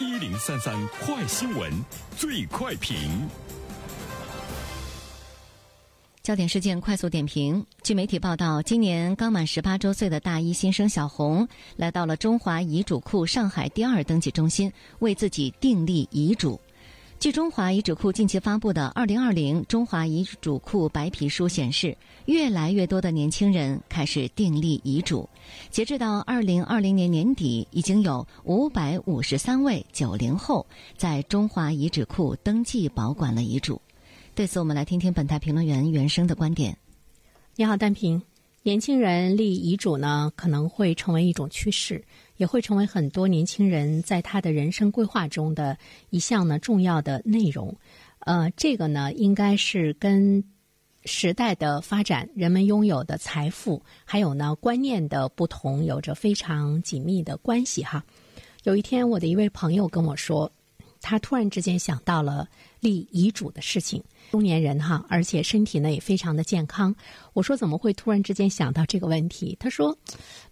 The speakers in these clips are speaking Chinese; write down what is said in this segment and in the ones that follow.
一零三三快新闻，最快评。焦点事件快速点评。据媒体报道，今年刚满十八周岁的大一新生小红来到了中华遗嘱库上海第二登记中心，为自己订立遗嘱。据中华遗嘱库近期发布的《二零二零中华遗嘱库白皮书》显示，越来越多的年轻人开始订立遗嘱。截至到二零二零年年底，已经有五百五十三位九零后在中华遗嘱库登记保管了遗嘱。对此，我们来听听本台评论员袁生的观点。你好，单平。年轻人立遗嘱呢，可能会成为一种趋势。也会成为很多年轻人在他的人生规划中的一项呢重要的内容。呃，这个呢，应该是跟时代的发展、人们拥有的财富，还有呢观念的不同，有着非常紧密的关系哈。有一天，我的一位朋友跟我说，他突然之间想到了立遗嘱的事情。中年人哈，而且身体呢也非常的健康。我说怎么会突然之间想到这个问题？他说，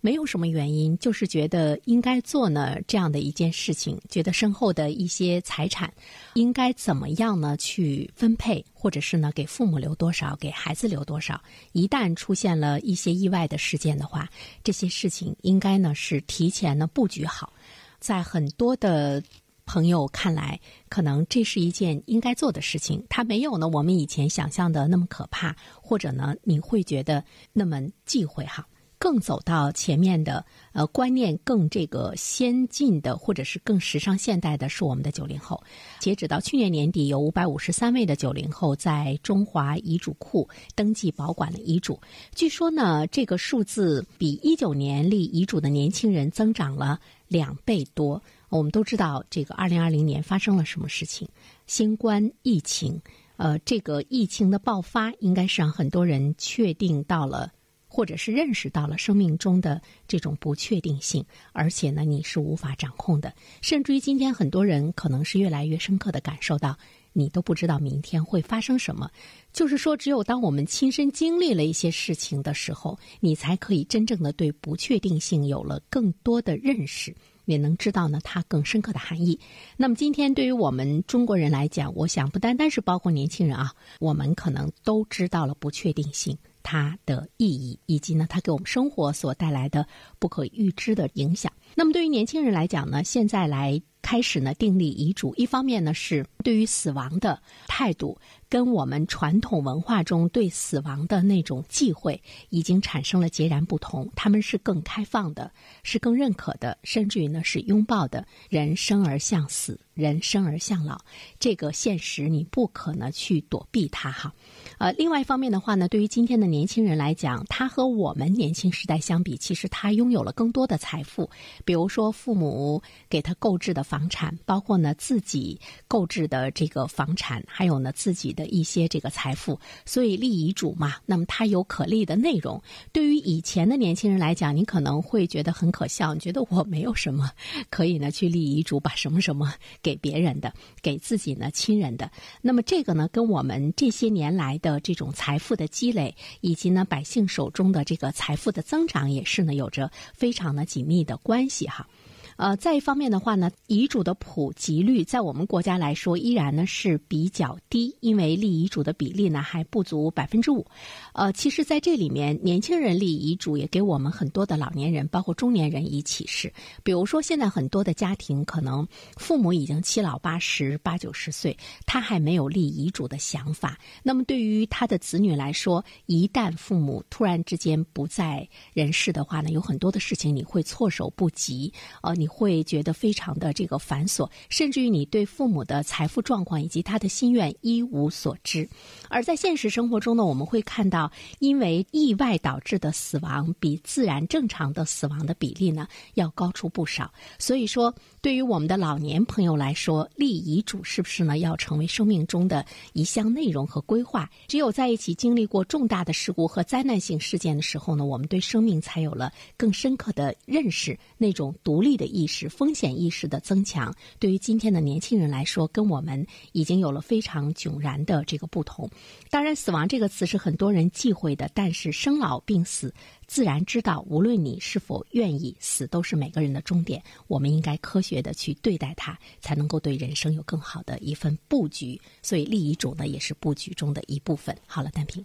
没有什么原因，就是觉得应该做呢这样的一件事情，觉得身后的一些财产应该怎么样呢去分配，或者是呢给父母留多少，给孩子留多少。一旦出现了一些意外的事件的话，这些事情应该呢是提前呢布局好，在很多的。朋友看来，可能这是一件应该做的事情。它没有呢，我们以前想象的那么可怕，或者呢，你会觉得那么忌讳哈。更走到前面的，呃，观念更这个先进的，或者是更时尚现代的，是我们的九零后。截止到去年年底，有五百五十三位的九零后在中华遗嘱库登记保管了遗嘱。据说呢，这个数字比一九年立遗嘱的年轻人增长了两倍多。我们都知道，这个二零二零年发生了什么事情？新冠疫情，呃，这个疫情的爆发，应该是让很多人确定到了，或者是认识到了生命中的这种不确定性，而且呢，你是无法掌控的。甚至于今天，很多人可能是越来越深刻的感受到，你都不知道明天会发生什么。就是说，只有当我们亲身经历了一些事情的时候，你才可以真正的对不确定性有了更多的认识。也能知道呢，它更深刻的含义。那么今天对于我们中国人来讲，我想不单单是包括年轻人啊，我们可能都知道了不确定性它的意义，以及呢它给我们生活所带来的不可预知的影响。那么对于年轻人来讲呢，现在来开始呢订立遗嘱，一方面呢是对于死亡的态度。跟我们传统文化中对死亡的那种忌讳已经产生了截然不同。他们是更开放的，是更认可的，甚至于呢是拥抱的。人生而向死，人生而向老，这个现实你不可能去躲避它哈。呃，另外一方面的话呢，对于今天的年轻人来讲，他和我们年轻时代相比，其实他拥有了更多的财富，比如说父母给他购置的房产，包括呢自己购置的这个房产，还有呢自己。的一些这个财富，所以立遗嘱嘛，那么它有可立的内容。对于以前的年轻人来讲，你可能会觉得很可笑，你觉得我没有什么可以呢去立遗嘱，把什么什么给别人的，给自己呢亲人的。那么这个呢，跟我们这些年来的这种财富的积累，以及呢百姓手中的这个财富的增长，也是呢有着非常的紧密的关系哈。呃，再一方面的话呢，遗嘱的普及率在我们国家来说依然呢是比较低，因为立遗嘱的比例呢还不足百分之五。呃，其实在这里面，年轻人立遗嘱也给我们很多的老年人，包括中年人以启示。比如说，现在很多的家庭可能父母已经七老八十、八九十岁，他还没有立遗嘱的想法。那么对于他的子女来说，一旦父母突然之间不在人世的话呢，有很多的事情你会措手不及。呃，你。会觉得非常的这个繁琐，甚至于你对父母的财富状况以及他的心愿一无所知。而在现实生活中呢，我们会看到，因为意外导致的死亡比自然正常的死亡的比例呢要高出不少。所以说，对于我们的老年朋友来说，立遗嘱是不是呢要成为生命中的一项内容和规划？只有在一起经历过重大的事故和灾难性事件的时候呢，我们对生命才有了更深刻的认识，那种独立的。意识、风险意识的增强，对于今天的年轻人来说，跟我们已经有了非常迥然的这个不同。当然，死亡这个词是很多人忌讳的，但是生老病死，自然知道，无论你是否愿意，死都是每个人的终点。我们应该科学的去对待它，才能够对人生有更好的一份布局。所以，立遗嘱呢，也是布局中的一部分。好了，单平。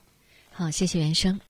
好，谢谢原生。